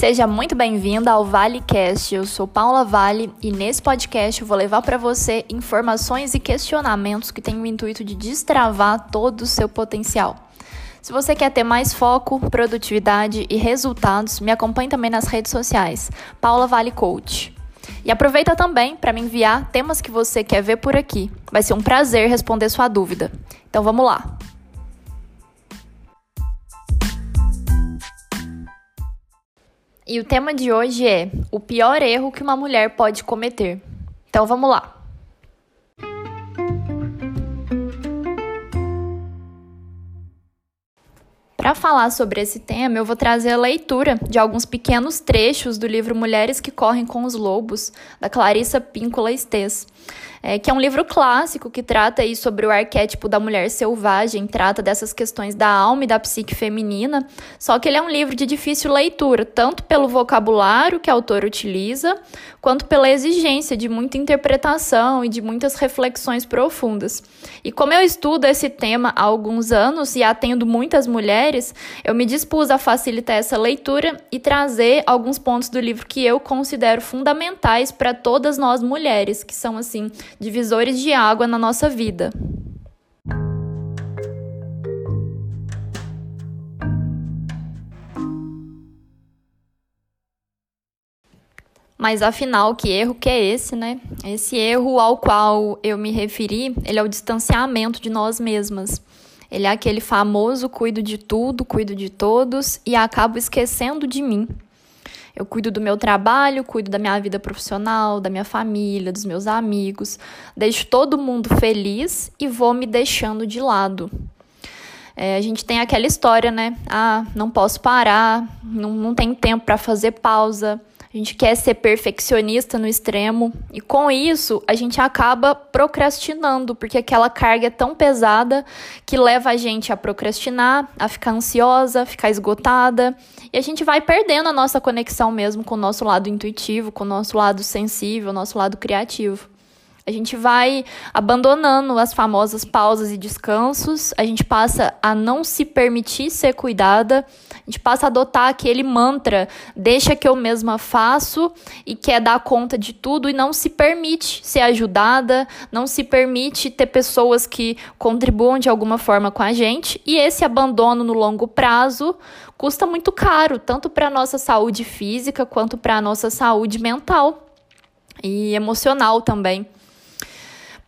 Seja muito bem-vinda ao ValeCast. Eu sou Paula Vale e nesse podcast eu vou levar para você informações e questionamentos que têm o intuito de destravar todo o seu potencial. Se você quer ter mais foco, produtividade e resultados, me acompanhe também nas redes sociais, Paula Vale Coach. E aproveita também para me enviar temas que você quer ver por aqui. Vai ser um prazer responder sua dúvida. Então vamos lá. E o tema de hoje é o pior erro que uma mulher pode cometer. Então vamos lá. Para falar sobre esse tema, eu vou trazer a leitura de alguns pequenos trechos do livro Mulheres que Correm com os Lobos, da Clarissa Píncola Estes é, que é um livro clássico que trata aí sobre o arquétipo da mulher selvagem, trata dessas questões da alma e da psique feminina, só que ele é um livro de difícil leitura, tanto pelo vocabulário que a autora utiliza, quanto pela exigência de muita interpretação e de muitas reflexões profundas. E como eu estudo esse tema há alguns anos e atendo muitas mulheres, eu me dispus a facilitar essa leitura e trazer alguns pontos do livro que eu considero fundamentais para todas nós mulheres, que são assim divisores de água na nossa vida. Mas afinal, que erro que é esse, né? Esse erro ao qual eu me referi, ele é o distanciamento de nós mesmas. Ele é aquele famoso cuido de tudo, cuido de todos e acabo esquecendo de mim. Eu cuido do meu trabalho, cuido da minha vida profissional, da minha família, dos meus amigos, deixo todo mundo feliz e vou me deixando de lado. É, a gente tem aquela história, né? Ah, não posso parar, não, não tenho tempo para fazer pausa. A gente quer ser perfeccionista no extremo. E com isso a gente acaba procrastinando, porque aquela carga é tão pesada que leva a gente a procrastinar, a ficar ansiosa, a ficar esgotada. E a gente vai perdendo a nossa conexão mesmo com o nosso lado intuitivo, com o nosso lado sensível, nosso lado criativo. A gente vai abandonando as famosas pausas e descansos, a gente passa a não se permitir ser cuidada, gente passa a adotar aquele mantra, deixa que eu mesma faço e quer dar conta de tudo e não se permite ser ajudada, não se permite ter pessoas que contribuam de alguma forma com a gente, e esse abandono no longo prazo custa muito caro, tanto para a nossa saúde física quanto para a nossa saúde mental e emocional também.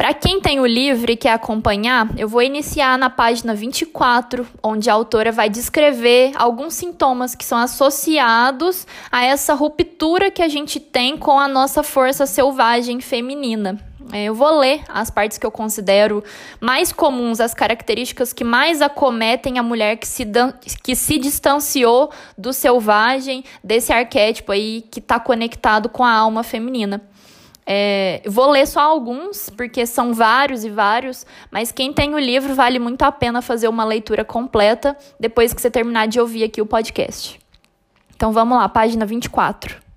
Para quem tem o livro e quer acompanhar, eu vou iniciar na página 24, onde a autora vai descrever alguns sintomas que são associados a essa ruptura que a gente tem com a nossa força selvagem feminina. É, eu vou ler as partes que eu considero mais comuns, as características que mais acometem a mulher que se, que se distanciou do selvagem, desse arquétipo aí que está conectado com a alma feminina. É, vou ler só alguns, porque são vários e vários, mas quem tem o livro vale muito a pena fazer uma leitura completa depois que você terminar de ouvir aqui o podcast. Então vamos lá, página 24.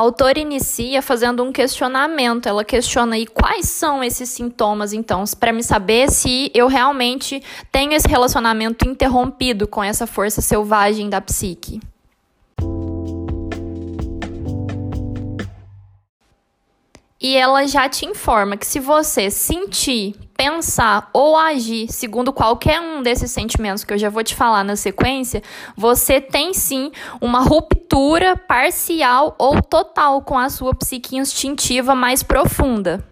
A autora inicia fazendo um questionamento. Ela questiona aí quais são esses sintomas, então, para me saber se eu realmente tenho esse relacionamento interrompido com essa força selvagem da psique. E ela já te informa que se você sentir, pensar ou agir segundo qualquer um desses sentimentos que eu já vou te falar na sequência, você tem sim uma ruptura parcial ou total com a sua psique instintiva mais profunda.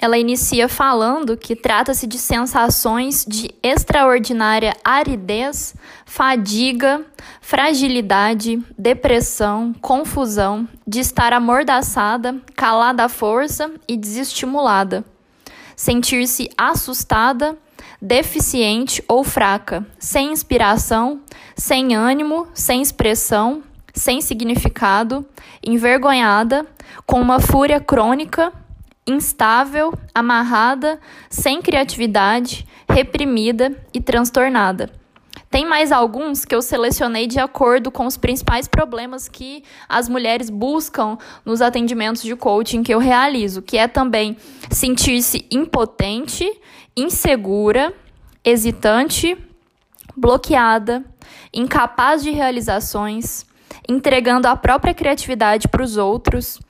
Ela inicia falando que trata-se de sensações de extraordinária aridez, fadiga, fragilidade, depressão, confusão, de estar amordaçada, calada à força e desestimulada. Sentir-se assustada, deficiente ou fraca, sem inspiração, sem ânimo, sem expressão, sem significado, envergonhada, com uma fúria crônica instável, amarrada, sem criatividade, reprimida e transtornada. Tem mais alguns que eu selecionei de acordo com os principais problemas que as mulheres buscam nos atendimentos de coaching que eu realizo, que é também sentir-se impotente, insegura, hesitante, bloqueada, incapaz de realizações, entregando a própria criatividade para os outros,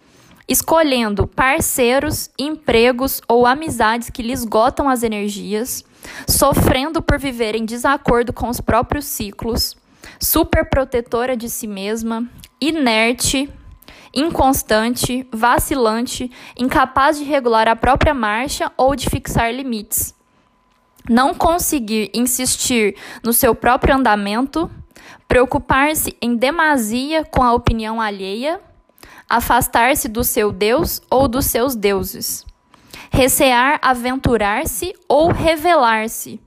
escolhendo parceiros, empregos ou amizades que lhe esgotam as energias, sofrendo por viver em desacordo com os próprios ciclos, superprotetora de si mesma, inerte, inconstante, vacilante, incapaz de regular a própria marcha ou de fixar limites. Não conseguir insistir no seu próprio andamento, preocupar-se em demasia com a opinião alheia, afastar-se do seu Deus ou dos seus deuses, recear aventurar-se ou revelar-se,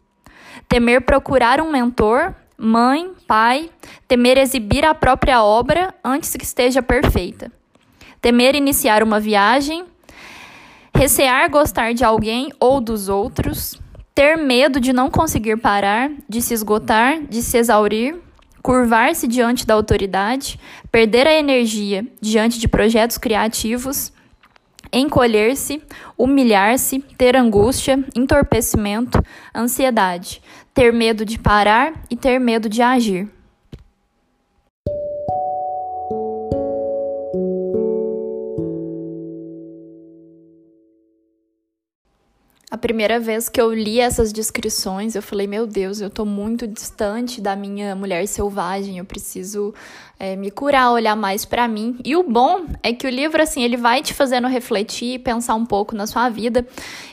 temer procurar um mentor, mãe, pai, temer exibir a própria obra antes que esteja perfeita, temer iniciar uma viagem, recear gostar de alguém ou dos outros, ter medo de não conseguir parar, de se esgotar, de se exaurir curvar-se diante da autoridade, perder a energia diante de projetos criativos, encolher-se, humilhar-se, ter angústia, entorpecimento, ansiedade, ter medo de parar e ter medo de agir. A primeira vez que eu li essas descrições, eu falei: Meu Deus, eu tô muito distante da minha mulher selvagem, eu preciso é, me curar, olhar mais para mim. E o bom é que o livro, assim, ele vai te fazendo refletir, pensar um pouco na sua vida.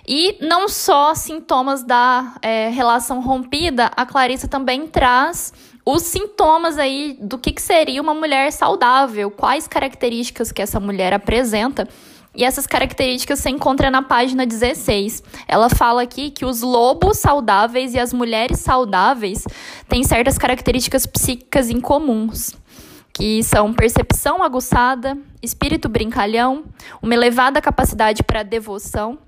E não só sintomas da é, relação rompida, a Clarissa também traz os sintomas aí do que, que seria uma mulher saudável, quais características que essa mulher apresenta e essas características você encontra na página 16. Ela fala aqui que os lobos saudáveis e as mulheres saudáveis têm certas características psíquicas incomuns que são percepção aguçada, espírito brincalhão, uma elevada capacidade para devoção.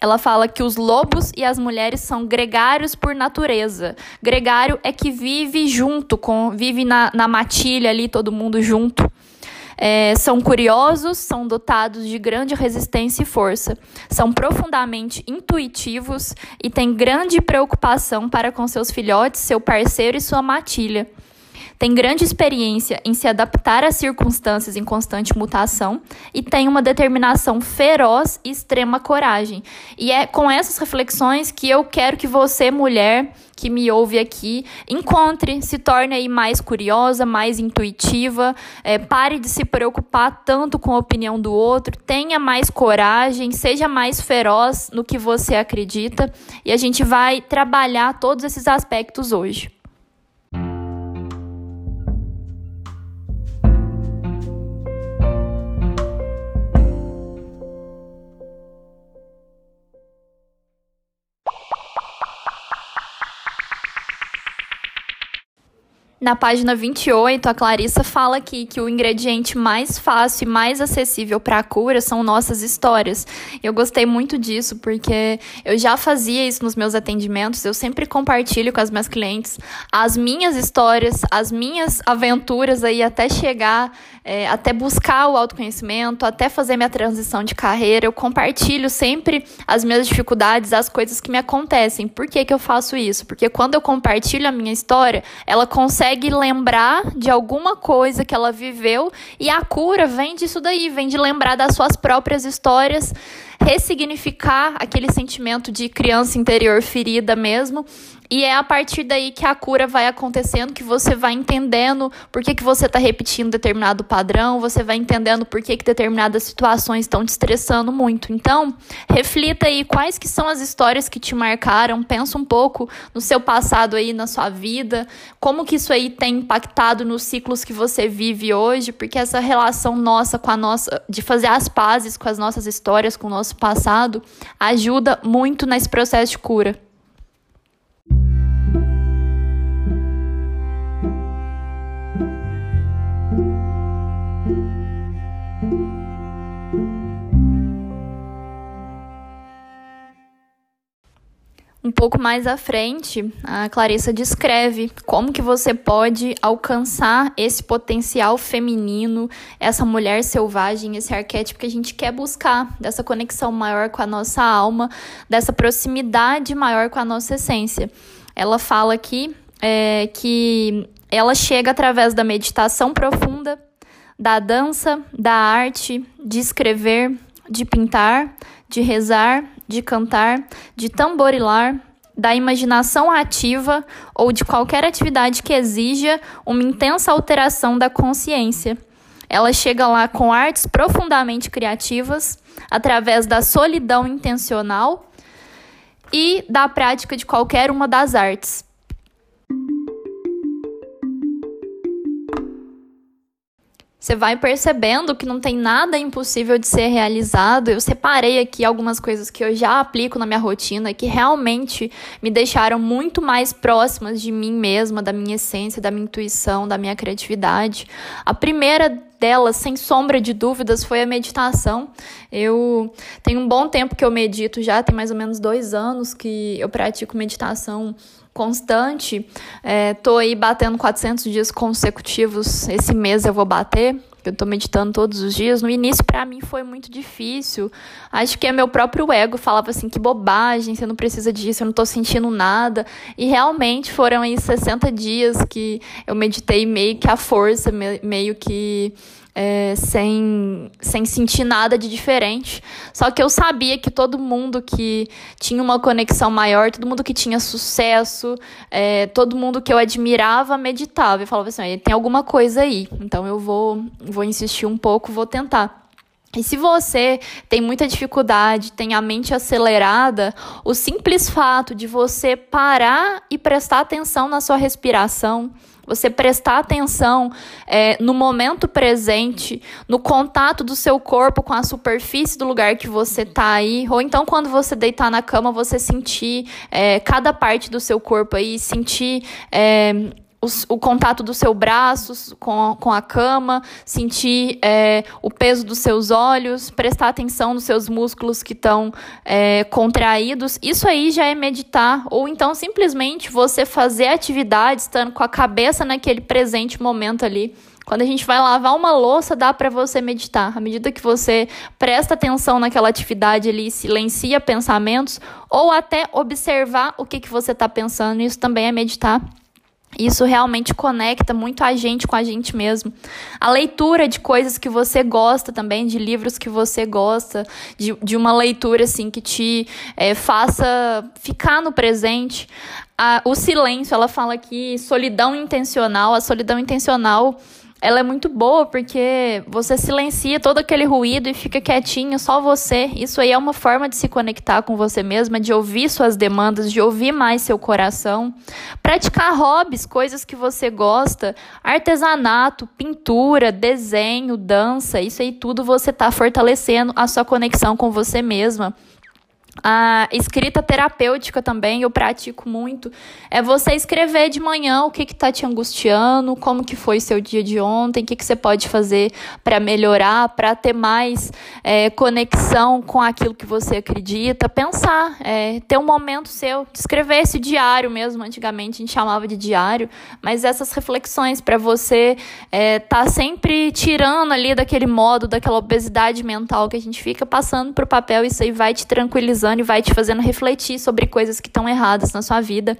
Ela fala que os lobos e as mulheres são gregários por natureza. Gregário é que vive junto, com vive na, na matilha ali, todo mundo junto. É, são curiosos, são dotados de grande resistência e força, são profundamente intuitivos e têm grande preocupação para com seus filhotes, seu parceiro e sua matilha. Tem grande experiência em se adaptar às circunstâncias em constante mutação e tem uma determinação feroz e extrema coragem. E é com essas reflexões que eu quero que você, mulher, que me ouve aqui, encontre, se torne aí mais curiosa, mais intuitiva, é, pare de se preocupar tanto com a opinião do outro, tenha mais coragem, seja mais feroz no que você acredita e a gente vai trabalhar todos esses aspectos hoje. Na página 28, a Clarissa fala aqui que o ingrediente mais fácil e mais acessível para a cura são nossas histórias. Eu gostei muito disso porque eu já fazia isso nos meus atendimentos, eu sempre compartilho com as minhas clientes as minhas histórias, as minhas aventuras aí até chegar, é, até buscar o autoconhecimento, até fazer minha transição de carreira. Eu compartilho sempre as minhas dificuldades, as coisas que me acontecem. Por que, que eu faço isso? Porque quando eu compartilho a minha história, ela consegue consegue lembrar de alguma coisa que ela viveu e a cura vem disso daí, vem de lembrar das suas próprias histórias, ressignificar aquele sentimento de criança interior ferida mesmo e é a partir daí que a cura vai acontecendo, que você vai entendendo por que, que você está repetindo determinado padrão, você vai entendendo por que, que determinadas situações estão te estressando muito. Então, reflita aí quais que são as histórias que te marcaram, pensa um pouco no seu passado aí, na sua vida, como que isso aí tem impactado nos ciclos que você vive hoje, porque essa relação nossa com a nossa, de fazer as pazes com as nossas histórias, com o nosso passado, ajuda muito nesse processo de cura. Pouco mais à frente, a Clarissa descreve como que você pode alcançar esse potencial feminino, essa mulher selvagem, esse arquétipo que a gente quer buscar, dessa conexão maior com a nossa alma, dessa proximidade maior com a nossa essência. Ela fala aqui é, que ela chega através da meditação profunda, da dança, da arte, de escrever, de pintar, de rezar, de cantar, de tamborilar, da imaginação ativa ou de qualquer atividade que exija uma intensa alteração da consciência. Ela chega lá com artes profundamente criativas, através da solidão intencional e da prática de qualquer uma das artes. Você vai percebendo que não tem nada impossível de ser realizado. Eu separei aqui algumas coisas que eu já aplico na minha rotina que realmente me deixaram muito mais próximas de mim mesma, da minha essência, da minha intuição, da minha criatividade. A primeira delas, sem sombra de dúvidas, foi a meditação. Eu tenho um bom tempo que eu medito já, tem mais ou menos dois anos que eu pratico meditação constante. É, tô aí batendo 400 dias consecutivos. Esse mês eu vou bater. Eu tô meditando todos os dias. No início, para mim, foi muito difícil. Acho que é meu próprio ego falava assim: que bobagem, você não precisa disso, eu não tô sentindo nada. E realmente foram aí 60 dias que eu meditei meio que à força, meio que é, sem, sem sentir nada de diferente. Só que eu sabia que todo mundo que tinha uma conexão maior, todo mundo que tinha sucesso, é, todo mundo que eu admirava meditava. E falava assim: tem alguma coisa aí, então eu vou, vou insistir um pouco, vou tentar. E se você tem muita dificuldade, tem a mente acelerada, o simples fato de você parar e prestar atenção na sua respiração, você prestar atenção é, no momento presente, no contato do seu corpo com a superfície do lugar que você está aí, ou então quando você deitar na cama, você sentir é, cada parte do seu corpo aí, sentir é, o, contato dos seus braços com, com a cama, sentir é, o peso dos seus olhos, prestar atenção nos seus músculos que estão é, contraídos. Isso aí já é meditar. Ou então simplesmente você fazer atividades estando com a cabeça naquele presente momento ali. Quando a gente vai lavar uma louça, dá para você meditar. À medida que você presta atenção naquela atividade ali, silencia pensamentos, ou até observar o que, que você está pensando, isso também é meditar. Isso realmente conecta muito a gente com a gente mesmo. A leitura de coisas que você gosta também, de livros que você gosta, de, de uma leitura assim que te é, faça ficar no presente. A, o silêncio, ela fala aqui, solidão intencional. A solidão intencional ela é muito boa porque você silencia todo aquele ruído e fica quietinho, só você. Isso aí é uma forma de se conectar com você mesma, de ouvir suas demandas, de ouvir mais seu coração. Praticar hobbies, coisas que você gosta, artesanato, pintura, desenho, dança, isso aí tudo você está fortalecendo a sua conexão com você mesma. A escrita terapêutica também eu pratico muito. É você escrever de manhã o que está te angustiando, como que foi seu dia de ontem, o que, que você pode fazer para melhorar, para ter mais é, conexão com aquilo que você acredita. Pensar, é, ter um momento seu, escrever esse diário mesmo. Antigamente a gente chamava de diário, mas essas reflexões para você é, tá sempre tirando ali daquele modo, daquela obesidade mental que a gente fica passando para o papel. Isso aí vai te tranquilizar e vai te fazendo refletir sobre coisas que estão erradas na sua vida.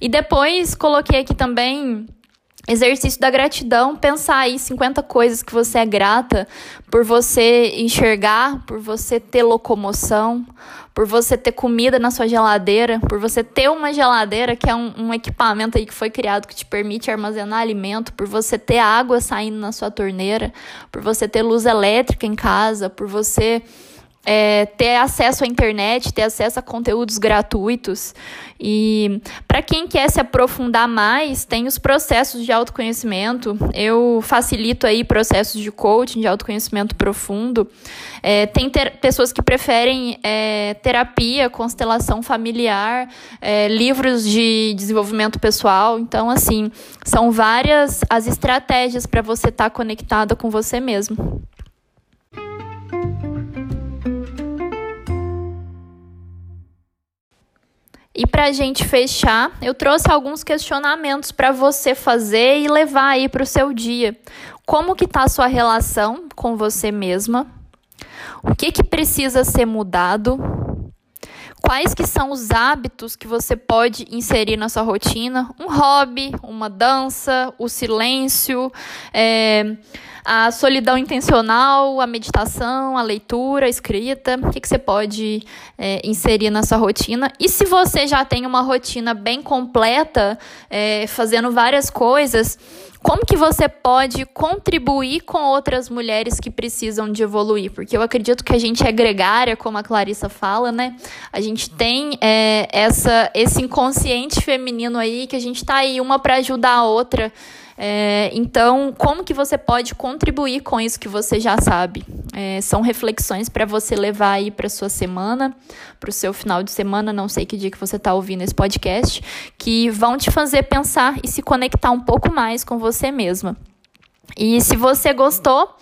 E depois coloquei aqui também exercício da gratidão, pensar aí 50 coisas que você é grata por você enxergar, por você ter locomoção, por você ter comida na sua geladeira, por você ter uma geladeira que é um, um equipamento aí que foi criado que te permite armazenar alimento, por você ter água saindo na sua torneira, por você ter luz elétrica em casa, por você é, ter acesso à internet, ter acesso a conteúdos gratuitos. E para quem quer se aprofundar mais, tem os processos de autoconhecimento. Eu facilito aí processos de coaching, de autoconhecimento profundo. É, tem pessoas que preferem é, terapia, constelação familiar, é, livros de desenvolvimento pessoal. Então, assim, são várias as estratégias para você estar tá conectada com você mesmo. E para a gente fechar, eu trouxe alguns questionamentos para você fazer e levar aí para o seu dia. Como que tá a sua relação com você mesma? O que que precisa ser mudado? Quais que são os hábitos que você pode inserir na sua rotina? Um hobby, uma dança, o silêncio, é, a solidão intencional, a meditação, a leitura, a escrita, o que, que você pode é, inserir na sua rotina. E se você já tem uma rotina bem completa, é, fazendo várias coisas, como que você pode contribuir com outras mulheres que precisam de evoluir? Porque eu acredito que a gente é gregária, como a Clarissa fala, né? A gente tem é, essa, esse inconsciente feminino aí, que a gente tá aí uma para ajudar a outra. É, então, como que você pode contribuir com isso que você já sabe? É, são reflexões para você levar aí para sua semana, para o seu final de semana, não sei que dia que você está ouvindo esse podcast, que vão te fazer pensar e se conectar um pouco mais com você mesma. E se você gostou,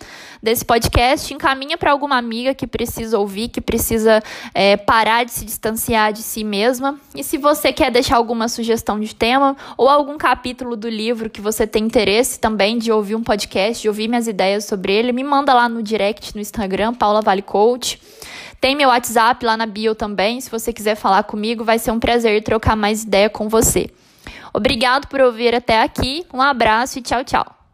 desse podcast, encaminha para alguma amiga que precisa ouvir, que precisa é, parar de se distanciar de si mesma. E se você quer deixar alguma sugestão de tema ou algum capítulo do livro que você tem interesse também de ouvir um podcast, de ouvir minhas ideias sobre ele, me manda lá no direct no Instagram, Paula Vale Coach. Tem meu WhatsApp lá na bio também. Se você quiser falar comigo, vai ser um prazer trocar mais ideia com você. Obrigado por ouvir até aqui. Um abraço e tchau, tchau.